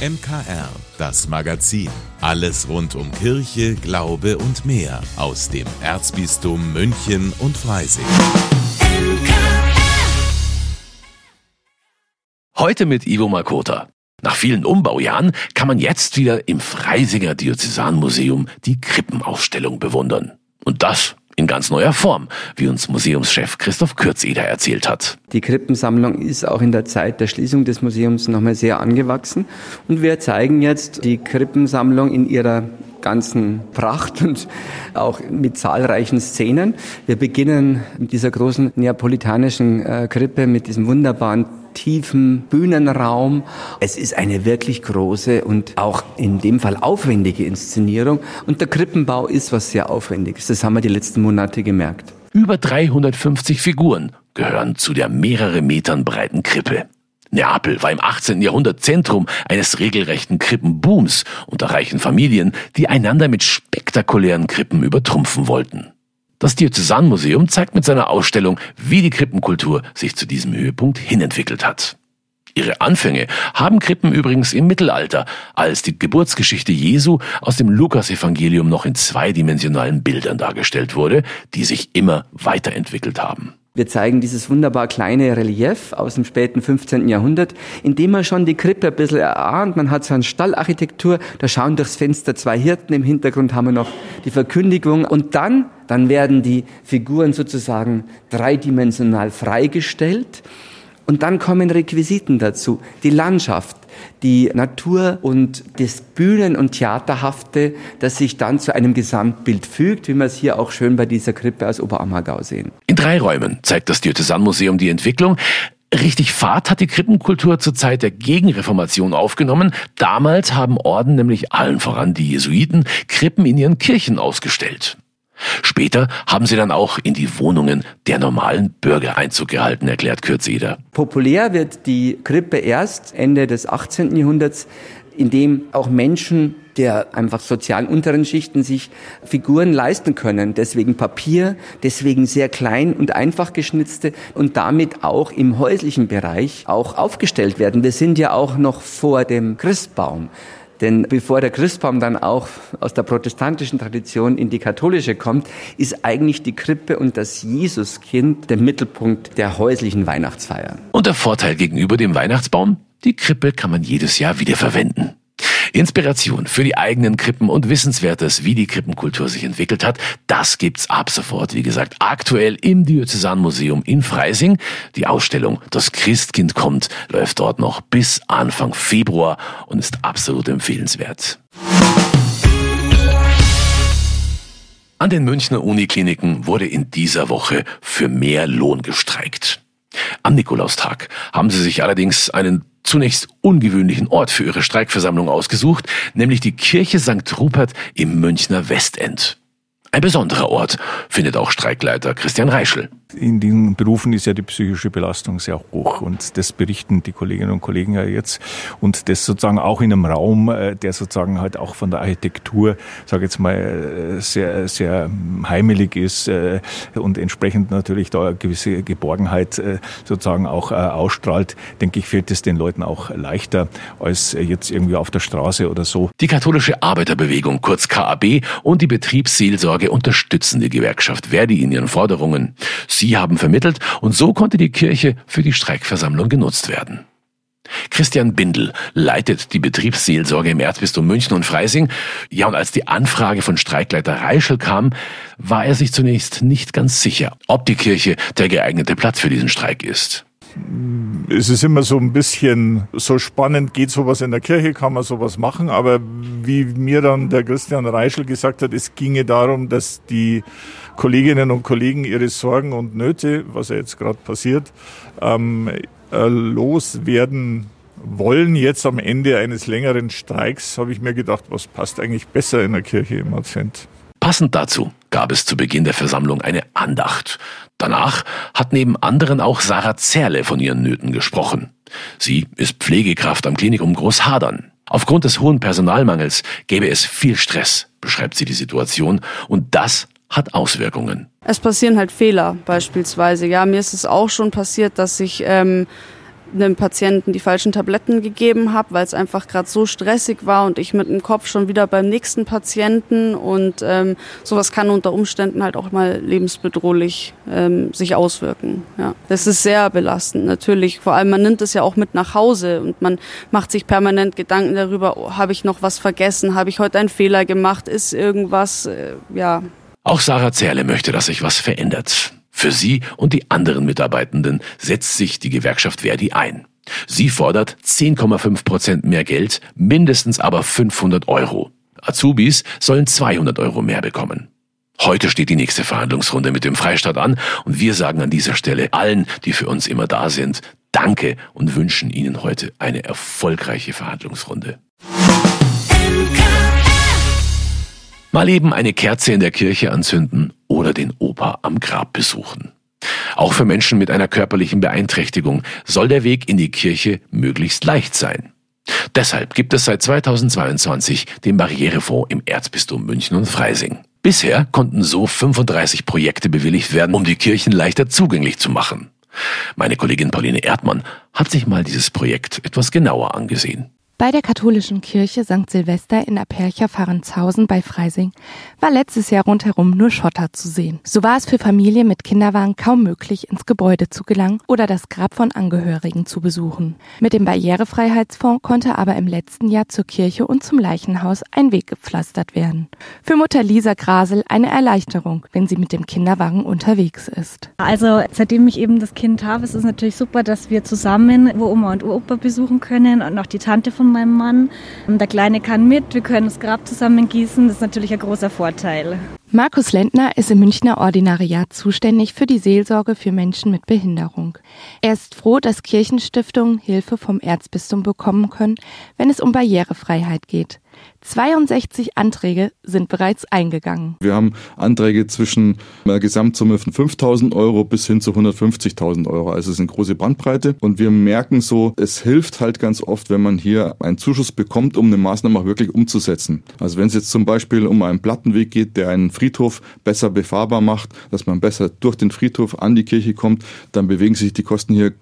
MKR, das Magazin. Alles rund um Kirche, Glaube und mehr aus dem Erzbistum München und Freising. Heute mit Ivo Makota. Nach vielen Umbaujahren kann man jetzt wieder im Freisinger Diözesanmuseum die Krippenausstellung bewundern. Und das in ganz neuer Form, wie uns Museumschef Christoph Kürzeder erzählt hat. Die Krippensammlung ist auch in der Zeit der Schließung des Museums nochmal sehr angewachsen und wir zeigen jetzt die Krippensammlung in ihrer ganzen Pracht und auch mit zahlreichen Szenen. Wir beginnen mit dieser großen neapolitanischen äh, Krippe, mit diesem wunderbaren tiefen Bühnenraum. Es ist eine wirklich große und auch in dem Fall aufwendige Inszenierung. Und der Krippenbau ist was sehr Aufwendiges. Das haben wir die letzten Monate gemerkt. Über 350 Figuren gehören zu der mehrere Metern breiten Krippe. Neapel war im 18. Jahrhundert Zentrum eines regelrechten Krippenbooms unter reichen Familien, die einander mit spektakulären Krippen übertrumpfen wollten. Das Diözesanmuseum zeigt mit seiner Ausstellung, wie die Krippenkultur sich zu diesem Höhepunkt hinentwickelt hat. Ihre Anfänge haben Krippen übrigens im Mittelalter, als die Geburtsgeschichte Jesu aus dem Lukasevangelium noch in zweidimensionalen Bildern dargestellt wurde, die sich immer weiterentwickelt haben. Wir zeigen dieses wunderbar kleine Relief aus dem späten 15. Jahrhundert, in dem man schon die Krippe ein bisschen erahnt. Man hat so eine Stallarchitektur, da schauen durchs Fenster zwei Hirten, im Hintergrund haben wir noch die Verkündigung und dann, dann werden die Figuren sozusagen dreidimensional freigestellt und dann kommen Requisiten dazu. Die Landschaft, die Natur und das Bühnen- und Theaterhafte, das sich dann zu einem Gesamtbild fügt, wie wir es hier auch schön bei dieser Krippe aus Oberammergau sehen. In drei Räumen zeigt das Diözesanmuseum die Entwicklung. Richtig Fahrt hat die Krippenkultur zur Zeit der Gegenreformation aufgenommen. Damals haben Orden, nämlich allen voran die Jesuiten, Krippen in ihren Kirchen ausgestellt. Später haben sie dann auch in die Wohnungen der normalen Bürger Einzug gehalten, erklärt Kürzeder. Populär wird die Krippe erst Ende des 18. Jahrhunderts, indem auch Menschen der einfach sozialen unteren Schichten sich Figuren leisten können. Deswegen Papier, deswegen sehr klein und einfach geschnitzte und damit auch im häuslichen Bereich auch aufgestellt werden. Wir sind ja auch noch vor dem Christbaum. Denn bevor der Christbaum dann auch aus der protestantischen Tradition in die katholische kommt, ist eigentlich die Krippe und das Jesuskind der Mittelpunkt der häuslichen Weihnachtsfeier. Und der Vorteil gegenüber dem Weihnachtsbaum? Die Krippe kann man jedes Jahr wieder verwenden. Inspiration für die eigenen Krippen und Wissenswertes, wie die Krippenkultur sich entwickelt hat, das gibt's ab sofort, wie gesagt, aktuell im Diözesanmuseum in Freising. Die Ausstellung Das Christkind kommt läuft dort noch bis Anfang Februar und ist absolut empfehlenswert. An den Münchner Unikliniken wurde in dieser Woche für mehr Lohn gestreikt. Am Nikolaustag haben sie sich allerdings einen zunächst ungewöhnlichen Ort für ihre Streikversammlung ausgesucht, nämlich die Kirche St. Rupert im Münchner Westend. Ein besonderer Ort, findet auch Streikleiter Christian Reischl. In den Berufen ist ja die psychische Belastung sehr hoch und das berichten die Kolleginnen und Kollegen ja jetzt und das sozusagen auch in einem Raum, äh, der sozusagen halt auch von der Architektur, sage jetzt mal, äh, sehr sehr heimelig ist äh, und entsprechend natürlich da eine gewisse Geborgenheit sozusagen auch ausstrahlt, denke ich, fällt es den Leuten auch leichter als jetzt irgendwie auf der Straße oder so. Die katholische Arbeiterbewegung, kurz KAB und die Betriebsseelsorge unterstützen die Gewerkschaft Verdi in ihren Forderungen. Haben vermittelt und so konnte die Kirche für die Streikversammlung genutzt werden. Christian Bindel leitet die Betriebsseelsorge im Erzbistum München und Freising. Ja, und als die Anfrage von Streikleiter Reischel kam, war er sich zunächst nicht ganz sicher, ob die Kirche der geeignete Platz für diesen Streik ist es ist immer so ein bisschen so spannend, geht sowas in der Kirche, kann man sowas machen, aber wie mir dann der Christian Reischel gesagt hat, es ginge darum, dass die Kolleginnen und Kollegen ihre Sorgen und Nöte, was ja jetzt gerade passiert, ähm, äh, loswerden wollen. Jetzt am Ende eines längeren Streiks habe ich mir gedacht, was passt eigentlich besser in der Kirche im Advent. Passend dazu gab es zu Beginn der Versammlung eine Andacht. Danach hat neben anderen auch Sarah Zerle von ihren Nöten gesprochen. Sie ist Pflegekraft am Klinikum Großhadern. Aufgrund des hohen Personalmangels gäbe es viel Stress, beschreibt sie die Situation, und das hat Auswirkungen. Es passieren halt Fehler beispielsweise. Ja, mir ist es auch schon passiert, dass ich ähm, einem Patienten die falschen Tabletten gegeben habe, weil es einfach gerade so stressig war und ich mit dem Kopf schon wieder beim nächsten Patienten und ähm, sowas kann unter Umständen halt auch mal lebensbedrohlich ähm, sich auswirken. Ja, das ist sehr belastend natürlich. Vor allem man nimmt es ja auch mit nach Hause und man macht sich permanent Gedanken darüber: oh, Habe ich noch was vergessen? Habe ich heute einen Fehler gemacht? Ist irgendwas? Äh, ja. Auch Sarah Zerle möchte, dass sich was verändert. Für sie und die anderen Mitarbeitenden setzt sich die Gewerkschaft Verdi ein. Sie fordert 10,5 Prozent mehr Geld, mindestens aber 500 Euro. Azubis sollen 200 Euro mehr bekommen. Heute steht die nächste Verhandlungsrunde mit dem Freistaat an und wir sagen an dieser Stelle allen, die für uns immer da sind, Danke und wünschen Ihnen heute eine erfolgreiche Verhandlungsrunde. Mal eben eine Kerze in der Kirche anzünden oder den Opa am Grab besuchen. Auch für Menschen mit einer körperlichen Beeinträchtigung soll der Weg in die Kirche möglichst leicht sein. Deshalb gibt es seit 2022 den Barrierefonds im Erzbistum München und Freising. Bisher konnten so 35 Projekte bewilligt werden, um die Kirchen leichter zugänglich zu machen. Meine Kollegin Pauline Erdmann hat sich mal dieses Projekt etwas genauer angesehen. Bei der katholischen Kirche St. Silvester in Apercha-Fahrenshausen bei Freising war letztes Jahr rundherum nur Schotter zu sehen. So war es für Familien mit Kinderwagen kaum möglich, ins Gebäude zu gelangen oder das Grab von Angehörigen zu besuchen. Mit dem Barrierefreiheitsfonds konnte aber im letzten Jahr zur Kirche und zum Leichenhaus ein Weg gepflastert werden. Für Mutter Lisa Grasel eine Erleichterung, wenn sie mit dem Kinderwagen unterwegs ist. Also seitdem ich eben das Kind habe, ist es natürlich super, dass wir zusammen Oma und Opa besuchen können und auch die Tante meinem Mann. Der Kleine kann mit, wir können das Grab zusammen gießen. Das ist natürlich ein großer Vorteil. Markus Lentner ist im Münchner Ordinariat zuständig für die Seelsorge für Menschen mit Behinderung. Er ist froh, dass Kirchenstiftungen Hilfe vom Erzbistum bekommen können, wenn es um Barrierefreiheit geht. 62 Anträge sind bereits eingegangen. Wir haben Anträge zwischen einer Gesamtsumme von 5000 Euro bis hin zu 150.000 Euro. Also es ist eine große Bandbreite. Und wir merken so, es hilft halt ganz oft, wenn man hier einen Zuschuss bekommt, um eine Maßnahme auch wirklich umzusetzen. Also wenn es jetzt zum Beispiel um einen Plattenweg geht, der einen Friedhof besser befahrbar macht, dass man besser durch den Friedhof an die Kirche kommt, dann bewegen sich die Kosten hier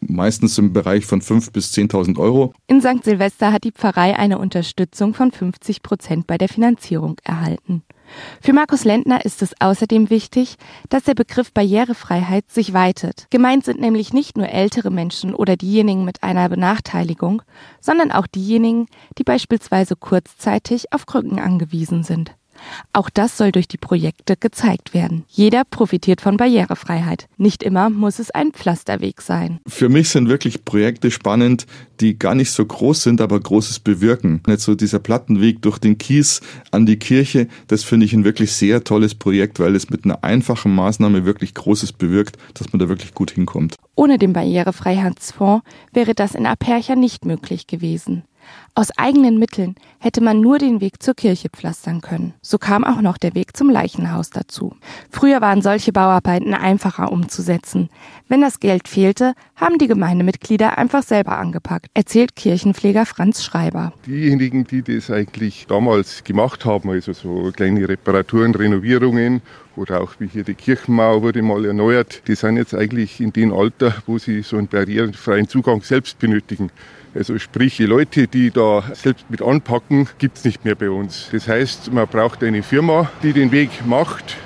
meistens im Bereich von 5.000 bis 10.000 Euro. In St. Silvester hat die Pfarrei eine Unterstützung von 50 Prozent bei der Finanzierung erhalten. Für Markus Lentner ist es außerdem wichtig, dass der Begriff Barrierefreiheit sich weitet. Gemeint sind nämlich nicht nur ältere Menschen oder diejenigen mit einer Benachteiligung, sondern auch diejenigen, die beispielsweise kurzzeitig auf Krücken angewiesen sind. Auch das soll durch die Projekte gezeigt werden. Jeder profitiert von Barrierefreiheit. Nicht immer muss es ein Pflasterweg sein. Für mich sind wirklich Projekte spannend, die gar nicht so groß sind, aber Großes bewirken. Jetzt so dieser Plattenweg durch den Kies an die Kirche, das finde ich ein wirklich sehr tolles Projekt, weil es mit einer einfachen Maßnahme wirklich Großes bewirkt, dass man da wirklich gut hinkommt. Ohne den Barrierefreiheitsfonds wäre das in Apercha nicht möglich gewesen. Aus eigenen Mitteln hätte man nur den Weg zur Kirche pflastern können. So kam auch noch der Weg zum Leichenhaus dazu. Früher waren solche Bauarbeiten einfacher umzusetzen. Wenn das Geld fehlte, haben die Gemeindemitglieder einfach selber angepackt, erzählt Kirchenpfleger Franz Schreiber. Diejenigen, die das eigentlich damals gemacht haben, also so kleine Reparaturen, Renovierungen oder auch wie hier die Kirchenmauer wurde mal erneuert, die sind jetzt eigentlich in dem Alter, wo sie so einen barrierefreien Zugang selbst benötigen. Also sprich, die Leute, die da selbst mit anpacken, gibt es nicht mehr bei uns. Das heißt, man braucht eine Firma, die den Weg macht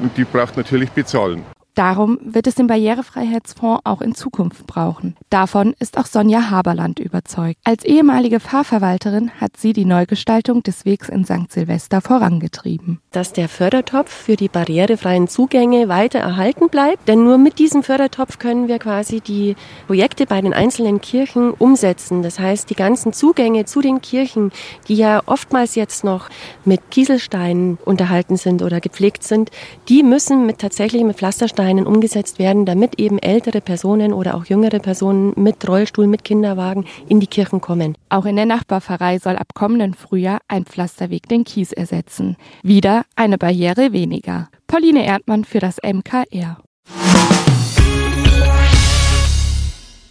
und die braucht natürlich bezahlen. Darum wird es den Barrierefreiheitsfonds auch in Zukunft brauchen. Davon ist auch Sonja Haberland überzeugt. Als ehemalige Fahrverwalterin hat sie die Neugestaltung des Wegs in St. Silvester vorangetrieben. Dass der Fördertopf für die barrierefreien Zugänge weiter erhalten bleibt, denn nur mit diesem Fördertopf können wir quasi die Projekte bei den einzelnen Kirchen umsetzen. Das heißt, die ganzen Zugänge zu den Kirchen, die ja oftmals jetzt noch mit Kieselsteinen unterhalten sind oder gepflegt sind, die müssen mit tatsächlich mit Pflastersteinen Bausteinen umgesetzt werden, damit eben ältere Personen oder auch jüngere Personen mit Rollstuhl, mit Kinderwagen in die Kirchen kommen. Auch in der Nachbarpfarrei soll ab kommenden Frühjahr ein Pflasterweg den Kies ersetzen. Wieder eine Barriere weniger. Pauline Erdmann für das MKR.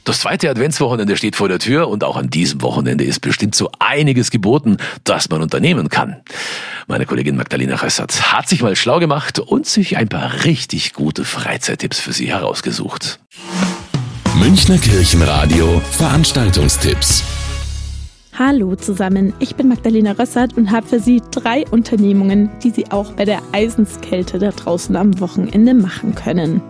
Das zweite Adventswochenende steht vor der Tür und auch an diesem Wochenende ist bestimmt so einiges geboten, das man unternehmen kann. Meine Kollegin Magdalena Ressert hat sich mal schlau gemacht und sich ein paar richtig gute Freizeittipps für Sie herausgesucht. Münchner Kirchenradio Veranstaltungstipps. Hallo zusammen, ich bin Magdalena Rössert und habe für Sie drei Unternehmungen, die Sie auch bei der Eisenskälte da draußen am Wochenende machen können.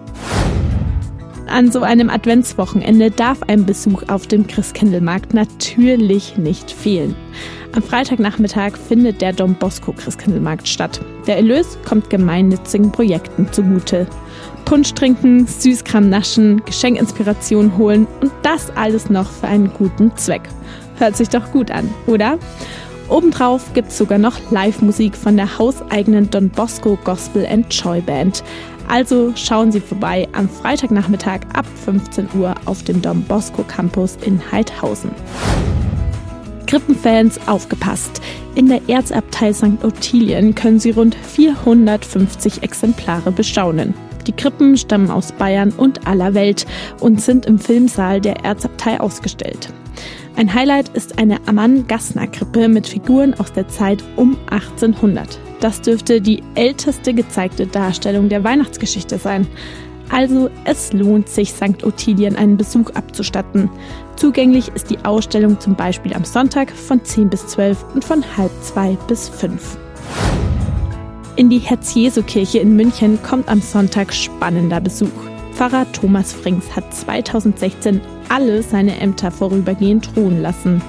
An so einem Adventswochenende darf ein Besuch auf dem Christkindlmarkt natürlich nicht fehlen. Am Freitagnachmittag findet der Dom Bosco Christkindlmarkt statt. Der Erlös kommt gemeinnützigen Projekten zugute. Punsch trinken, Süßkram naschen, Geschenkinspiration holen und das alles noch für einen guten Zweck. Hört sich doch gut an, oder? Obendrauf gibt es sogar noch Live-Musik von der hauseigenen Don Bosco Gospel and Joy Band. Also schauen Sie vorbei am Freitagnachmittag ab 15 Uhr auf dem Don Bosco Campus in Heidhausen. Krippenfans aufgepasst! In der Erzabtei St. Ottilien können Sie rund 450 Exemplare bestaunen. Die Krippen stammen aus Bayern und aller Welt und sind im Filmsaal der Erzabtei ausgestellt. Ein Highlight ist eine Ammann-Gassner-Krippe mit Figuren aus der Zeit um 1800. Das dürfte die älteste gezeigte Darstellung der Weihnachtsgeschichte sein. Also es lohnt sich, St. Ottilien einen Besuch abzustatten. Zugänglich ist die Ausstellung zum Beispiel am Sonntag von 10 bis 12 und von halb 2 bis 5. In die Herz-Jesu-Kirche in München kommt am Sonntag spannender Besuch. Pfarrer Thomas Frings hat 2016 alle seine Ämter vorübergehend ruhen lassen.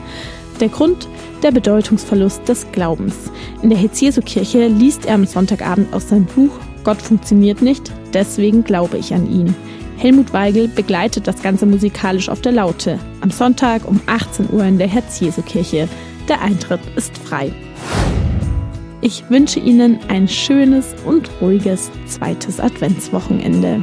Der Grund? Der Bedeutungsverlust des Glaubens. In der Hetz-Jesu-Kirche liest er am Sonntagabend aus seinem Buch Gott funktioniert nicht, deswegen glaube ich an ihn. Helmut Weigel begleitet das Ganze musikalisch auf der Laute. Am Sonntag um 18 Uhr in der Herz-Jesu-Kirche. Der Eintritt ist frei. Ich wünsche Ihnen ein schönes und ruhiges zweites Adventswochenende.